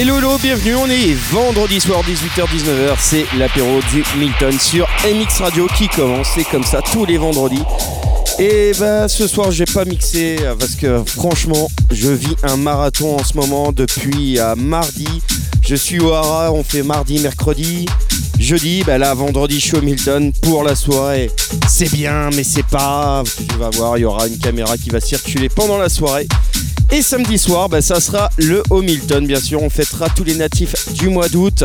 Hello, hello, bienvenue. On est vendredi soir, 18h-19h. C'est l'apéro du Milton sur MX Radio qui commence. C'est comme ça tous les vendredis. Et bah ce soir j'ai pas mixé parce que franchement je vis un marathon en ce moment depuis euh, mardi. Je suis au Hara, on fait mardi, mercredi, jeudi, bah là vendredi je suis au Milton pour la soirée. C'est bien mais c'est pas tu vas voir, il y aura une caméra qui va circuler pendant la soirée. Et samedi soir, bah, ça sera le Hamilton, bien sûr. On fêtera tous les natifs du mois d'août.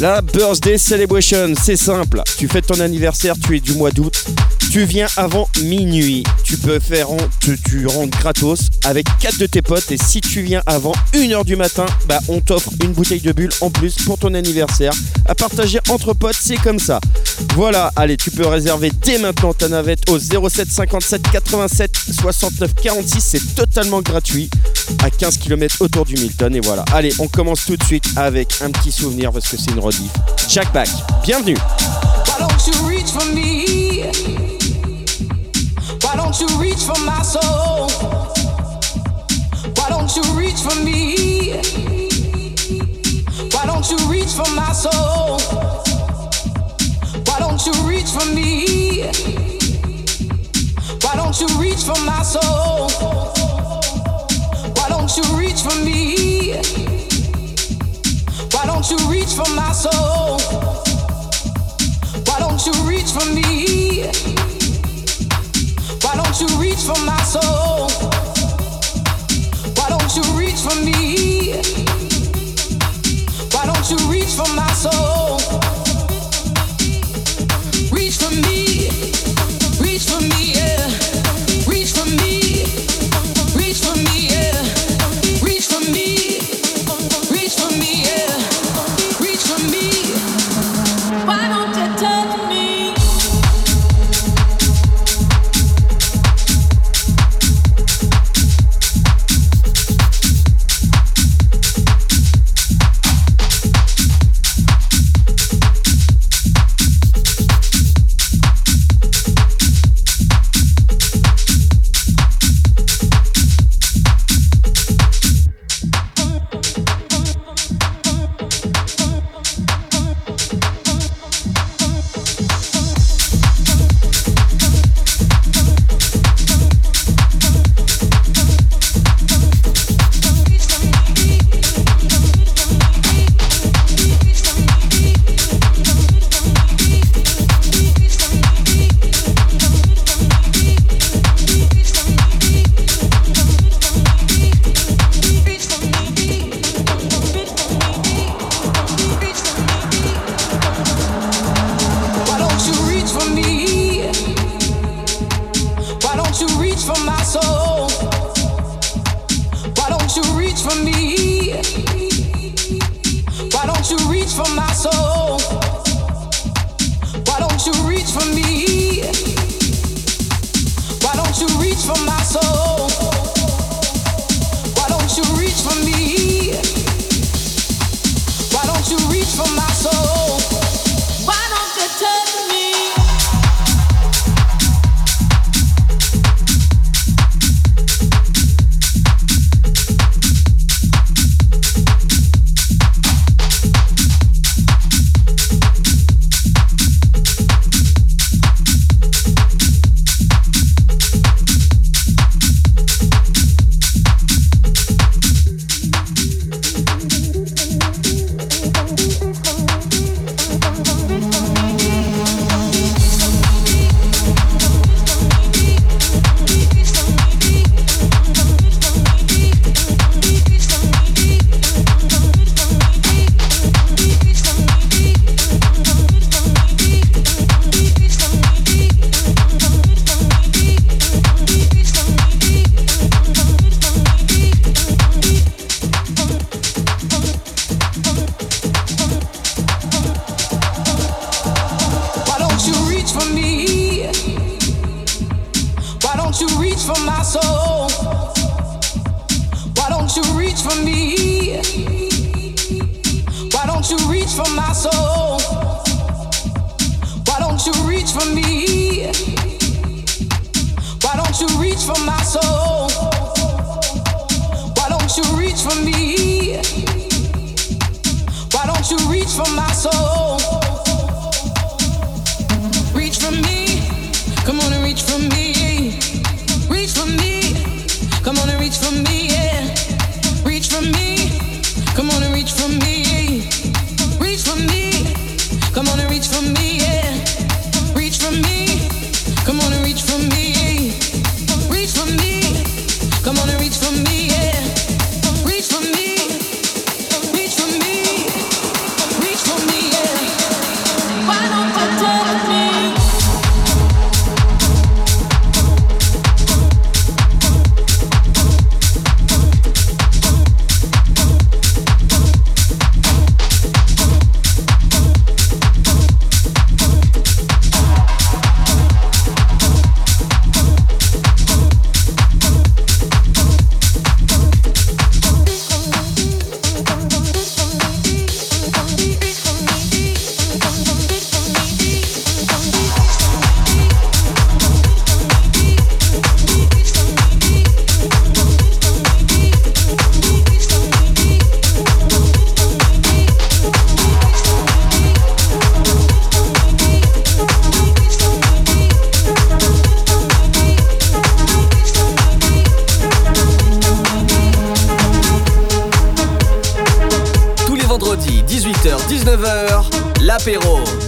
La Birthday Celebration, c'est simple. Tu fêtes ton anniversaire, tu es du mois d'août. Tu viens avant minuit. Tu peux faire, tu, tu rentres gratos avec quatre de tes potes. Et si tu viens avant 1h du matin, bah, on t'offre une bouteille de bulle en plus pour ton anniversaire. À partager entre potes, c'est comme ça. Voilà, allez, tu peux réserver dès maintenant ta navette au 07 57 87 69 46. C'est totalement gratuit à 15 km autour du Milton. Et voilà. Allez, on commence tout de suite avec un petit souvenir parce que c'est une rediff. Jack Back, bienvenue. Why don't you reach for my soul? Why don't you reach for me? Why don't you reach for my soul? Why don't you reach for me? Why don't you reach for my soul? Why don't you reach for me? Why don't you reach for my soul? Why don't you reach for me? You reach for my soul?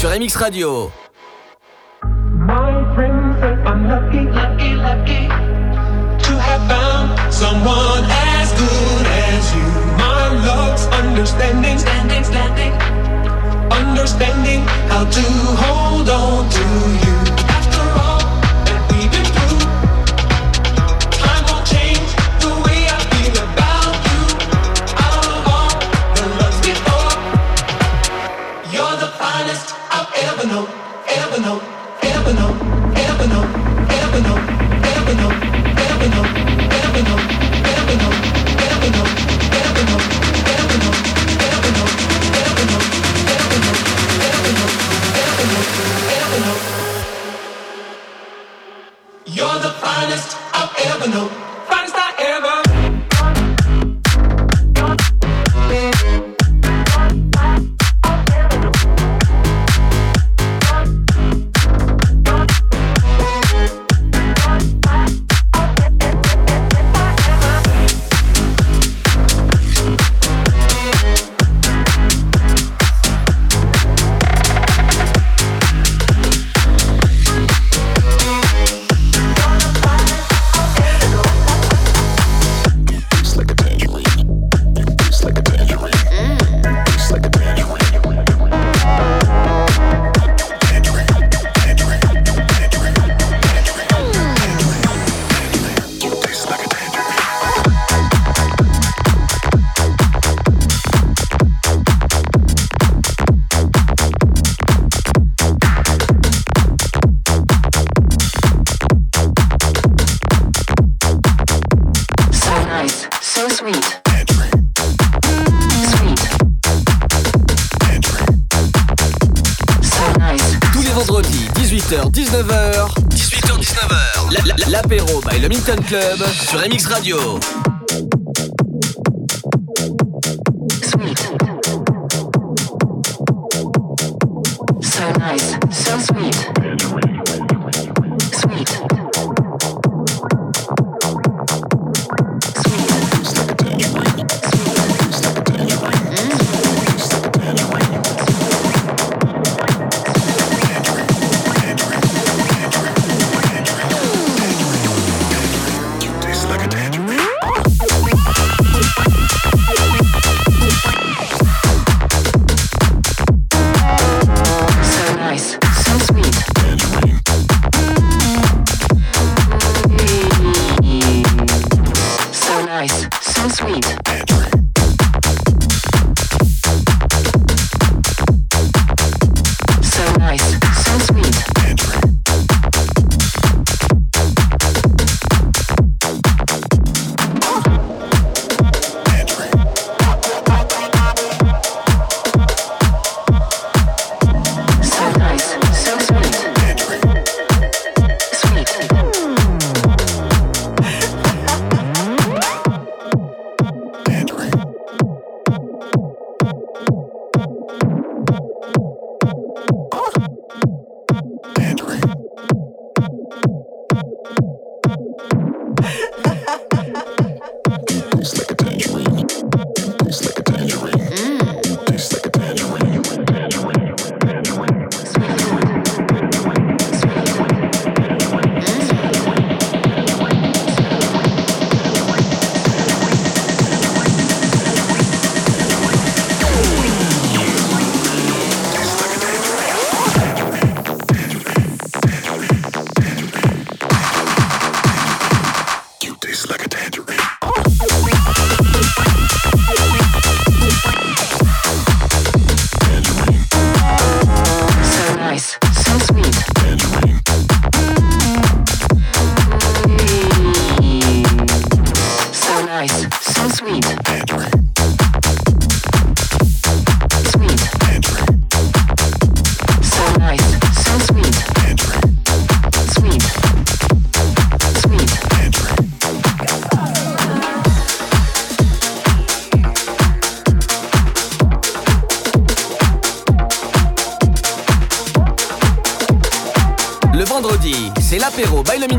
sur MX Radio. Club sur MX Radio.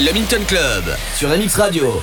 By Le Minton Club sur MX Radio.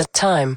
The time.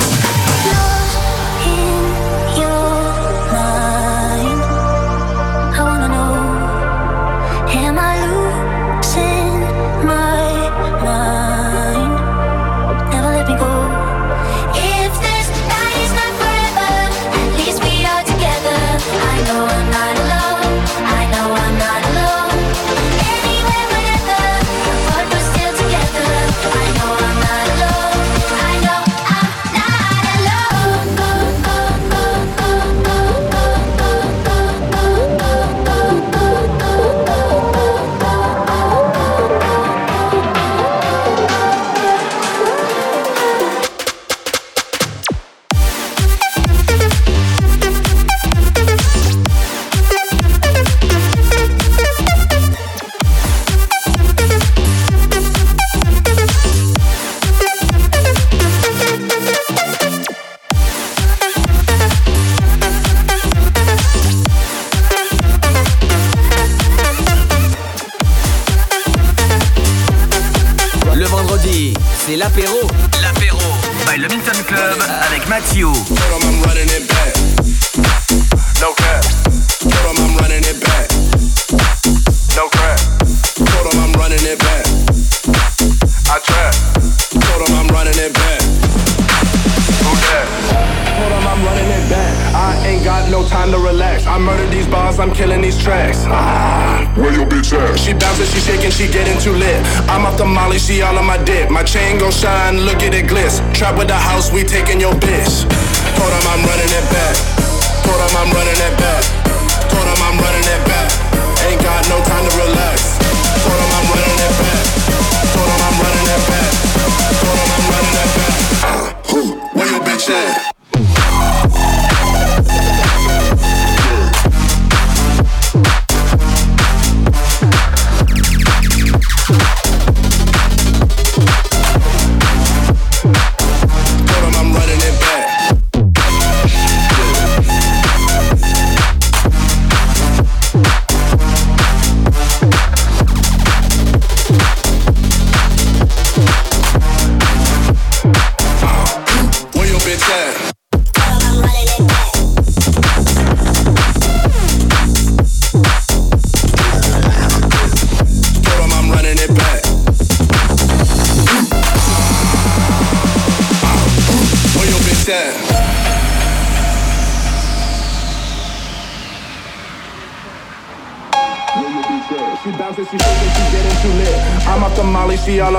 She all on my dick. My chain gon' shine, look at it glitz. Trap with the house, we taking your bitch. Told 'em I'm running it back. Told 'em I'm running it back. Told 'em I'm running it back. Ain't got no time to relax.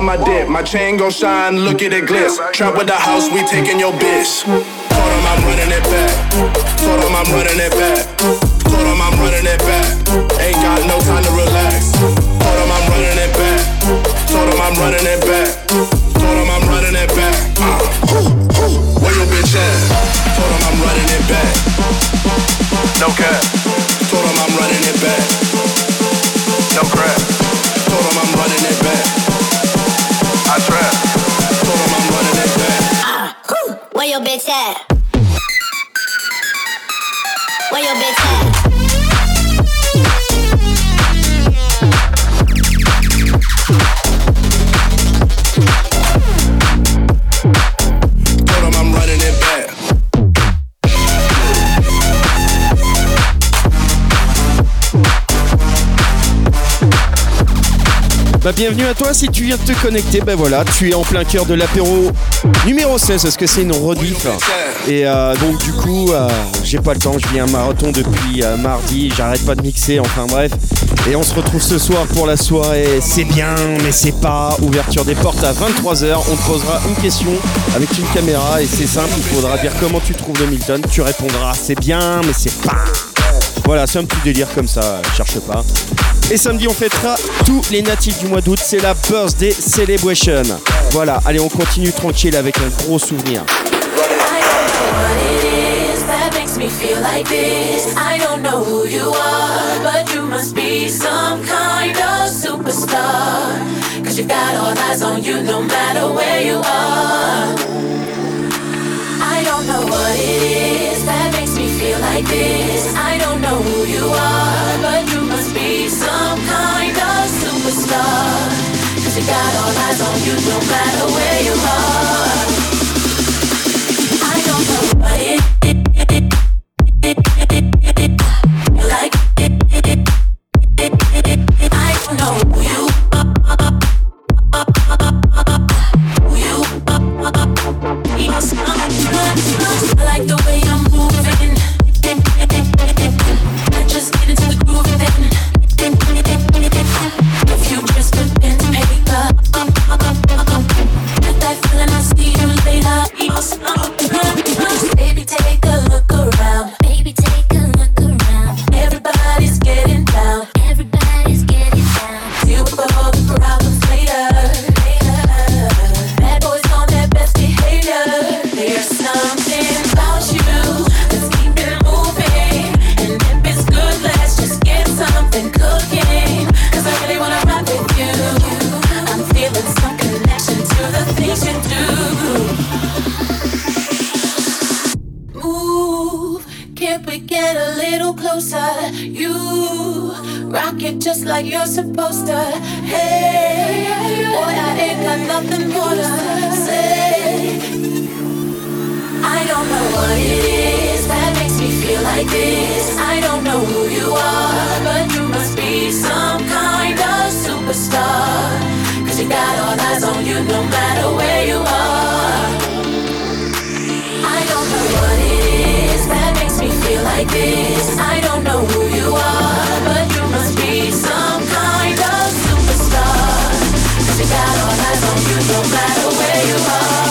On my dick. My chain gon' shine, look at it glitz. Trap with the house, we taking your bitch. Told him I'm running it back. Told him I'm running it back. Told him I'm running it back. Ain't got no time to relax. Told him I'm running it back. Told him I'm running it back. Told him I'm running it back. Who, where your bitch at? Told him I'm running it back. No cap. Told him I'm running it back. No crap. Told him I'm running it back. Bah bienvenue à toi si tu viens de te connecter, bah voilà, tu es en plein cœur de l'apéro numéro 16 parce que c'est une rediff. Et euh, donc du coup, euh, j'ai pas le temps, je viens un marathon depuis euh, mardi, j'arrête pas de mixer, enfin bref. Et on se retrouve ce soir pour la soirée, c'est bien mais c'est pas. Ouverture des portes à 23h, on te posera une question avec une caméra et c'est simple, il faudra dire comment tu trouves le Milton, tu répondras c'est bien mais c'est pas. Voilà, c'est un petit délire comme ça, cherche pas. Et samedi, on fêtera tous les natifs du mois d'août. C'est la Birthday Celebration. Voilà, allez, on continue tranquille avec un gros souvenir. me feel like this. I don't know who you are, but you must be some kind of superstar. Cause you've got all eyes on you no matter where you are. I don't know what it is like this. I don't know who you are, but you must be some kind of superstar. Cause you got all eyes on you no matter where you are. rock it just like you're supposed to. Hey, boy, I ain't got nothing more to say. I don't know what it is that makes me feel like this. I don't know who you are, but you must be some kind of superstar. Cause you got all eyes on you no matter where you are. I don't know what it is that makes me feel like this. I don't know who you are. got all eyes on you no matter where you are.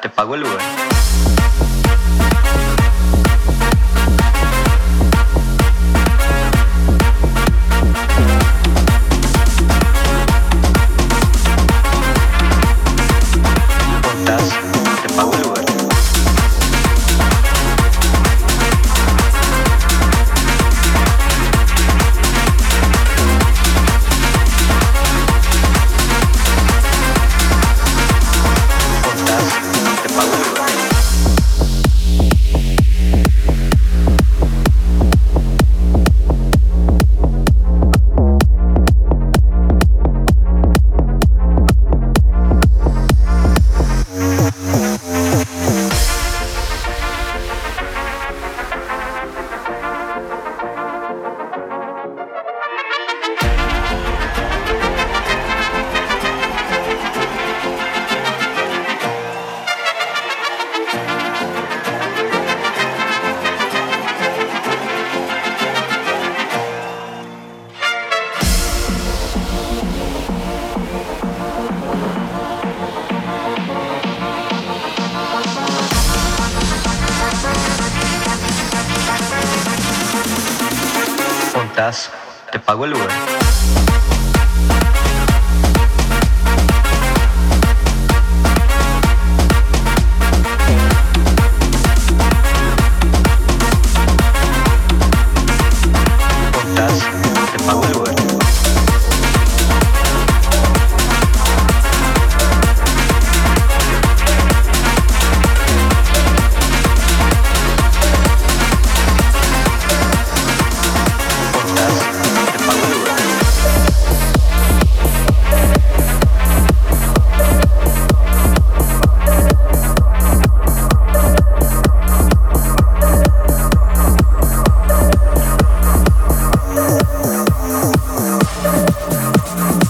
te pago el Uber. Thank.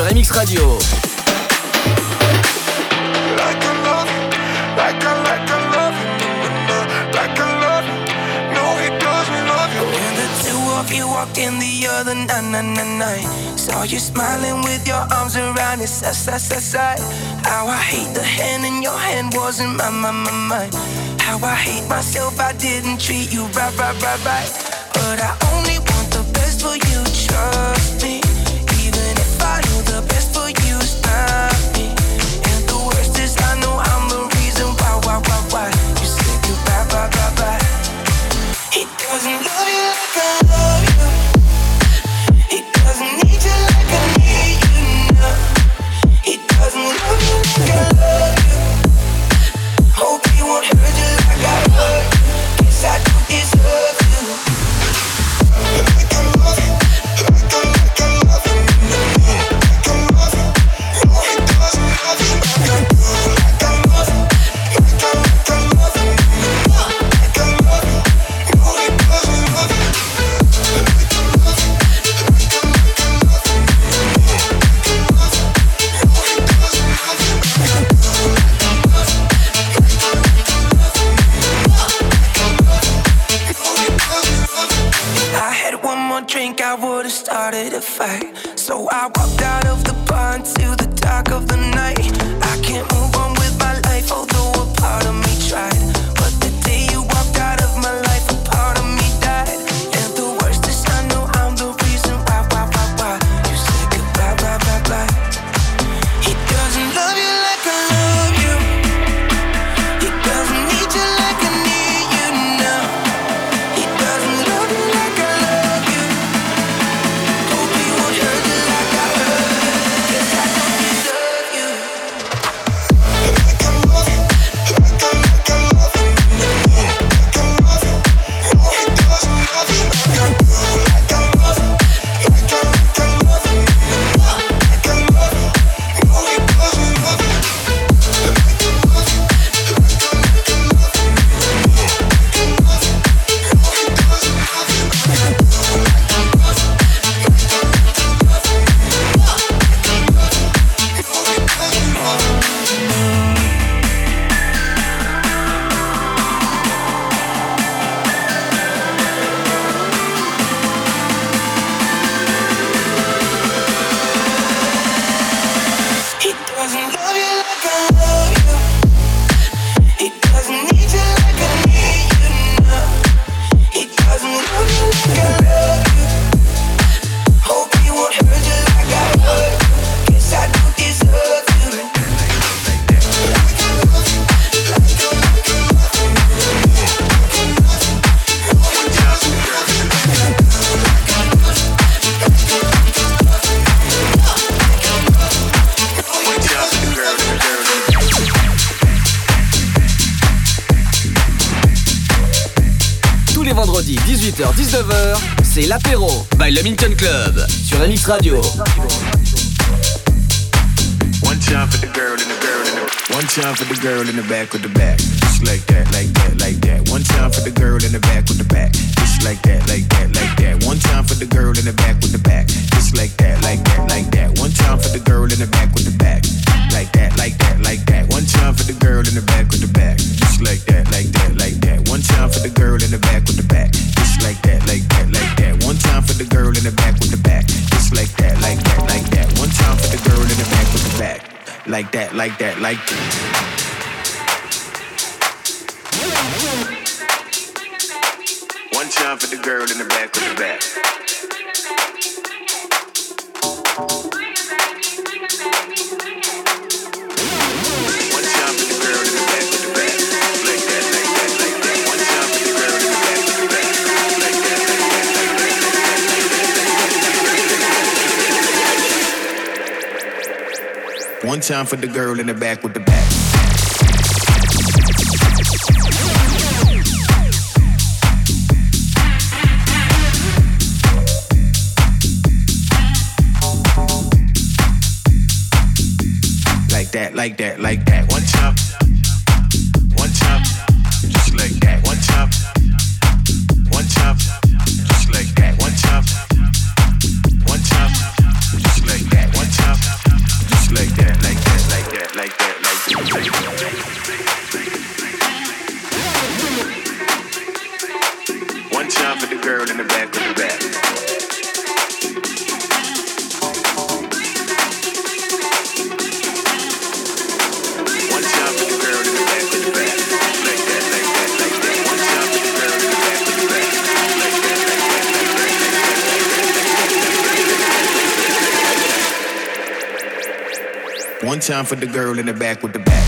sur MX Radio. You walked in the other night, night, night, night. Saw you smiling with your arms around his side, side, side, side. How I hate the hand in your hand wasn't my, my, my, mine. How I hate myself, I didn't treat you right, right, right, right. But I only want the best for you, trust. Radio. One time for the girl in the girl in the One time for the girl in the back with the back. Just like that, like that, like that. One time for the girl in the back with the like that, like that, like that. One time for the girl in the back with the back. Like that, like that, like that. One time for the girl in the back with the back. One time for the girl in the back with the back. like that, like that, like that. One time. For the girl in the back with the back.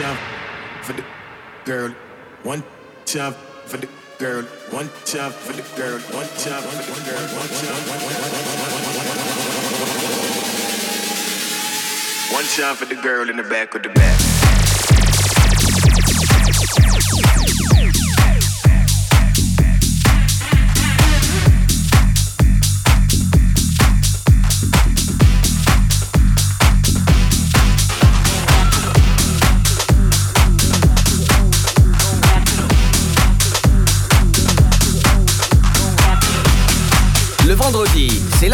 time for the girl, one time for the girl, one time for the girl, one time for the girl, one time, one time for the girl in the back of the back.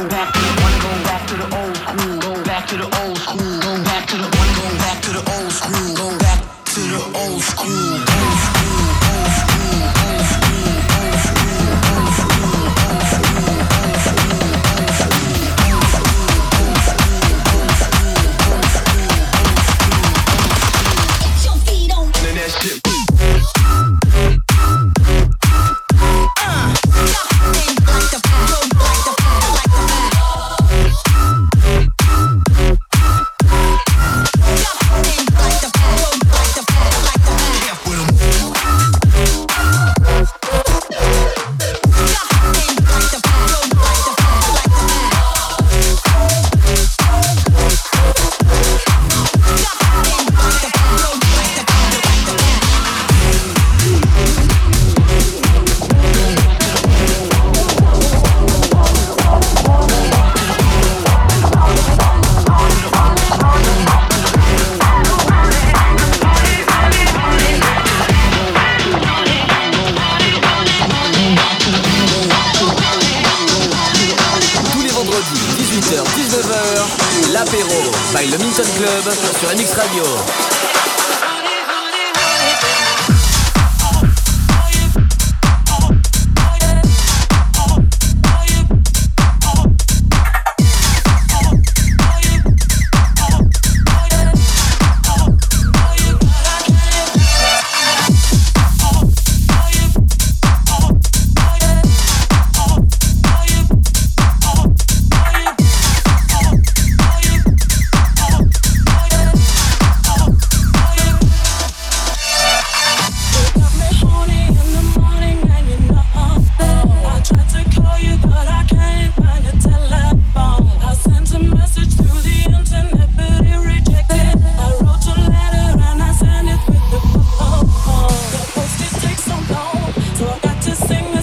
Go back to the old school. Go back to the old school. Go back to the old school. Go back to the old school. sing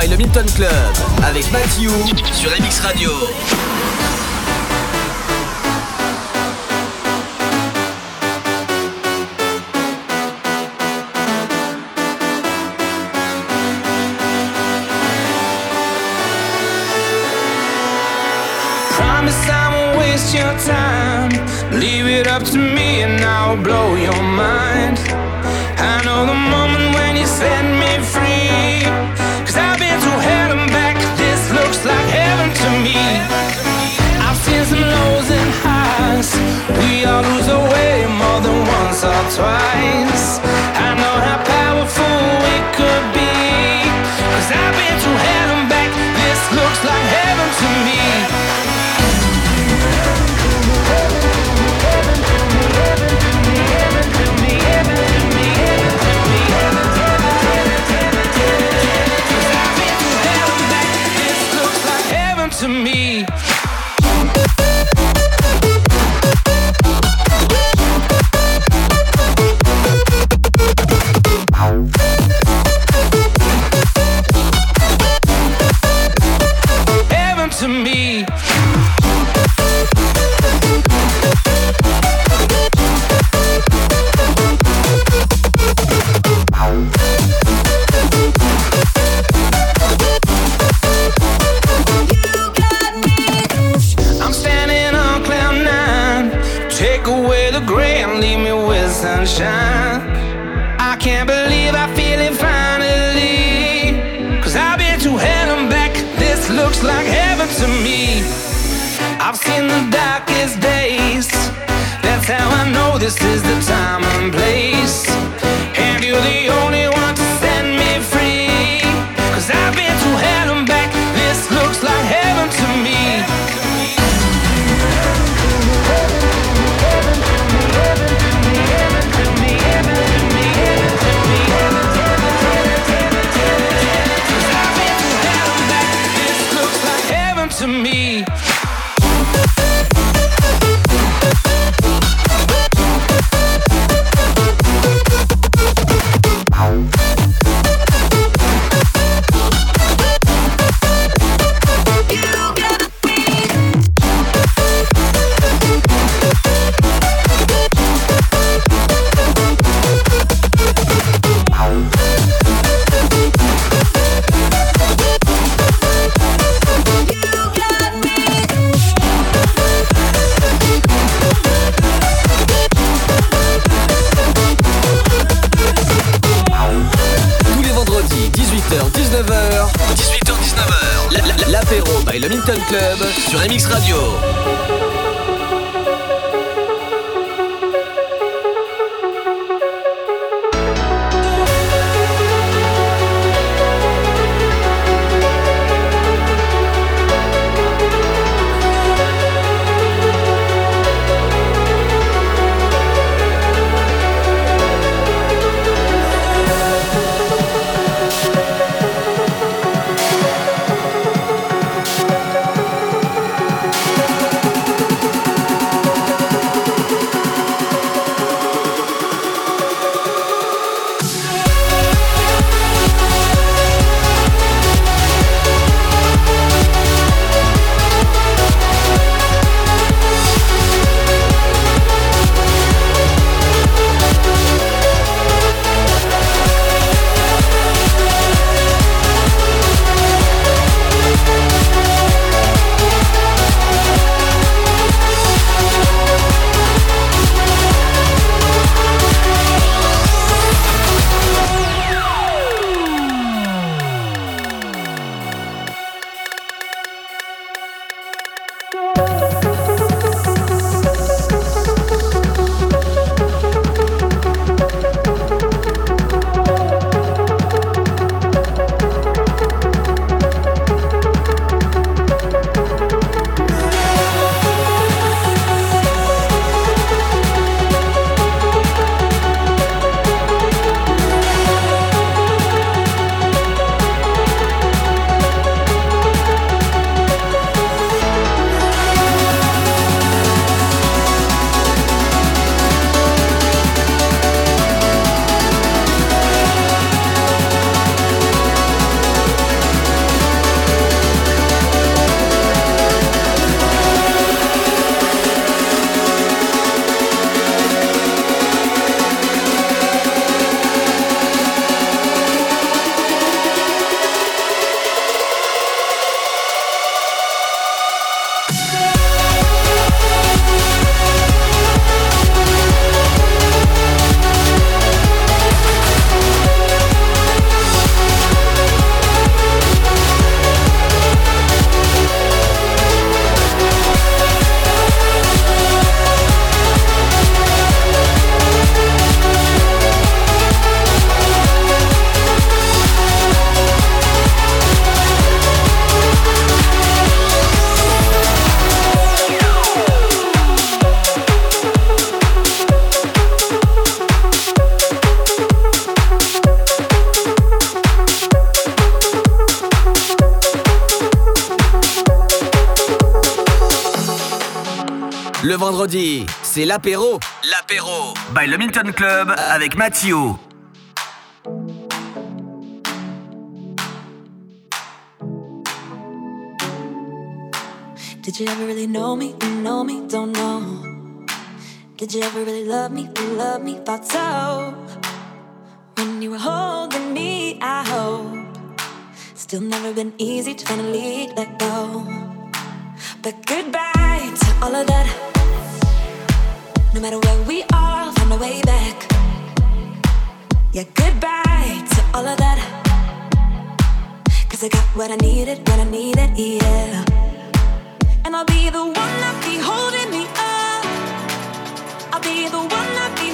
by le Milton Club avec Mathieu sur MX Radio. c'est l'apéro. L'apéro. By le Milton Club avec Mathieu. Did you ever really know me? you Know me? Don't know. Did you ever really love me? You Love me? Thought so. When you were holding me, I hope. Still never been easy to finally let go. But goodbye to all of that. No matter where we are, find way back. Yeah, goodbye to all of I got what I needed, what I needed, yeah. And I'll be the one that be holding me up. I'll be the one that be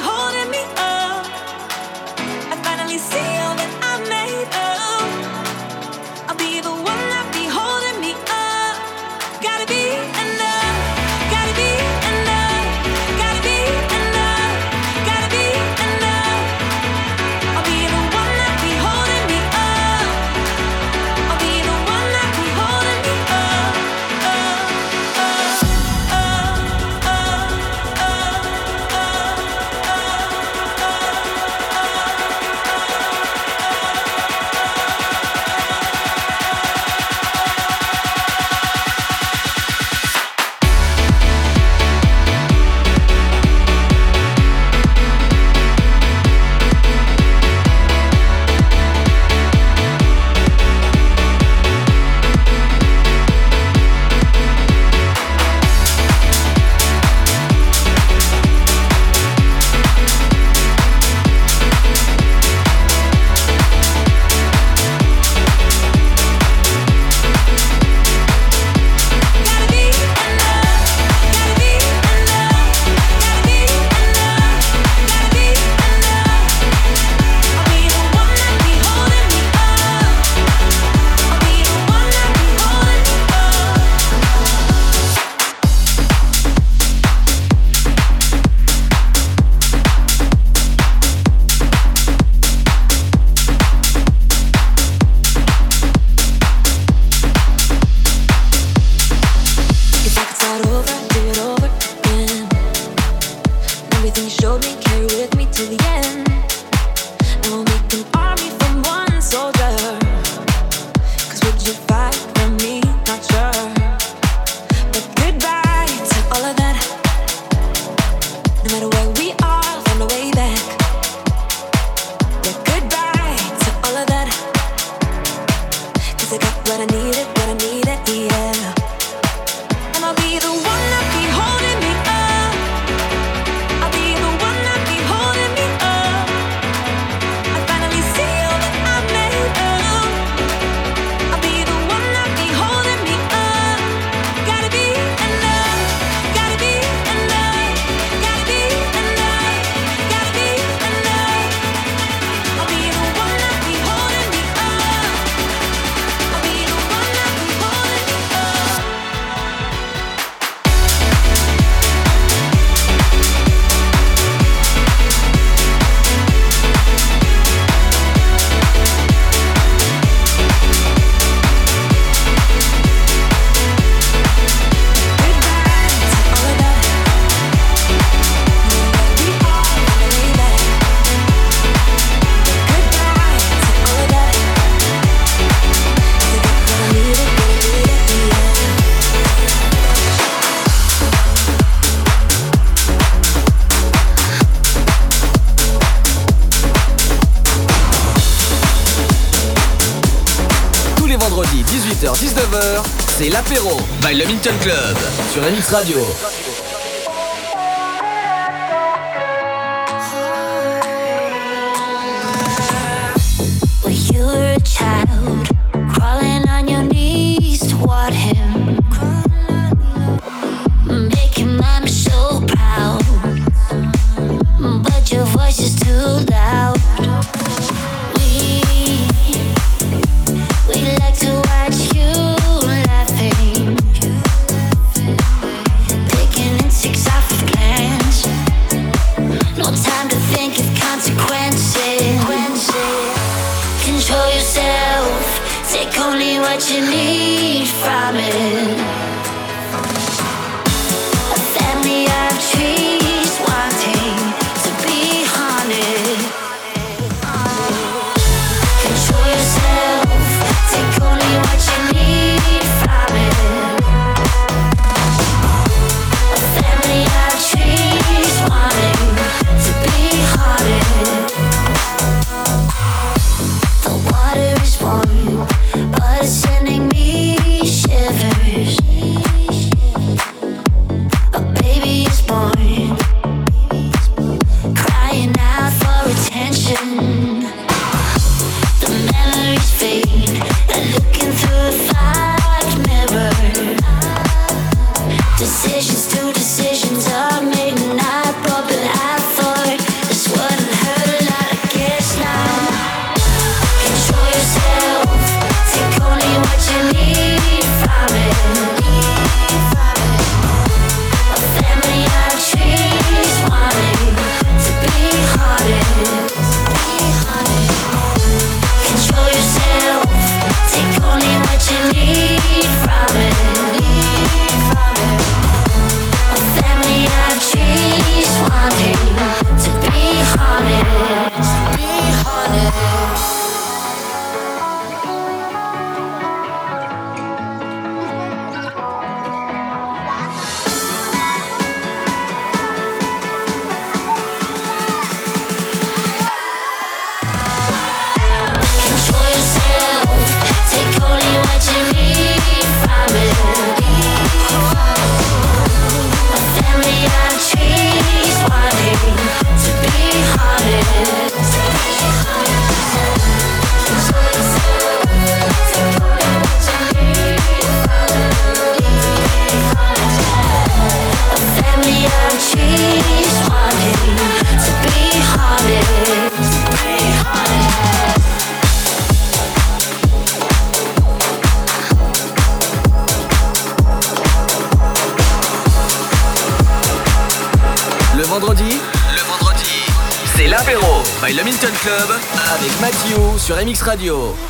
c'est l'apéro by Le Minton Club sur Mix Radio. 有。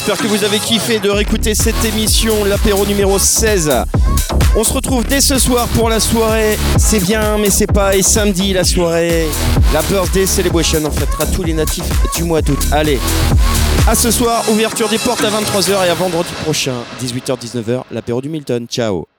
J'espère que vous avez kiffé de réécouter cette émission, l'apéro numéro 16. On se retrouve dès ce soir pour la soirée. C'est bien, mais c'est pas. Et samedi, la soirée, la birthday celebration, en fait, fêtera tous les natifs du mois d'août. Allez, à ce soir, ouverture des portes à 23h et à vendredi prochain, 18h-19h, l'apéro du Milton. Ciao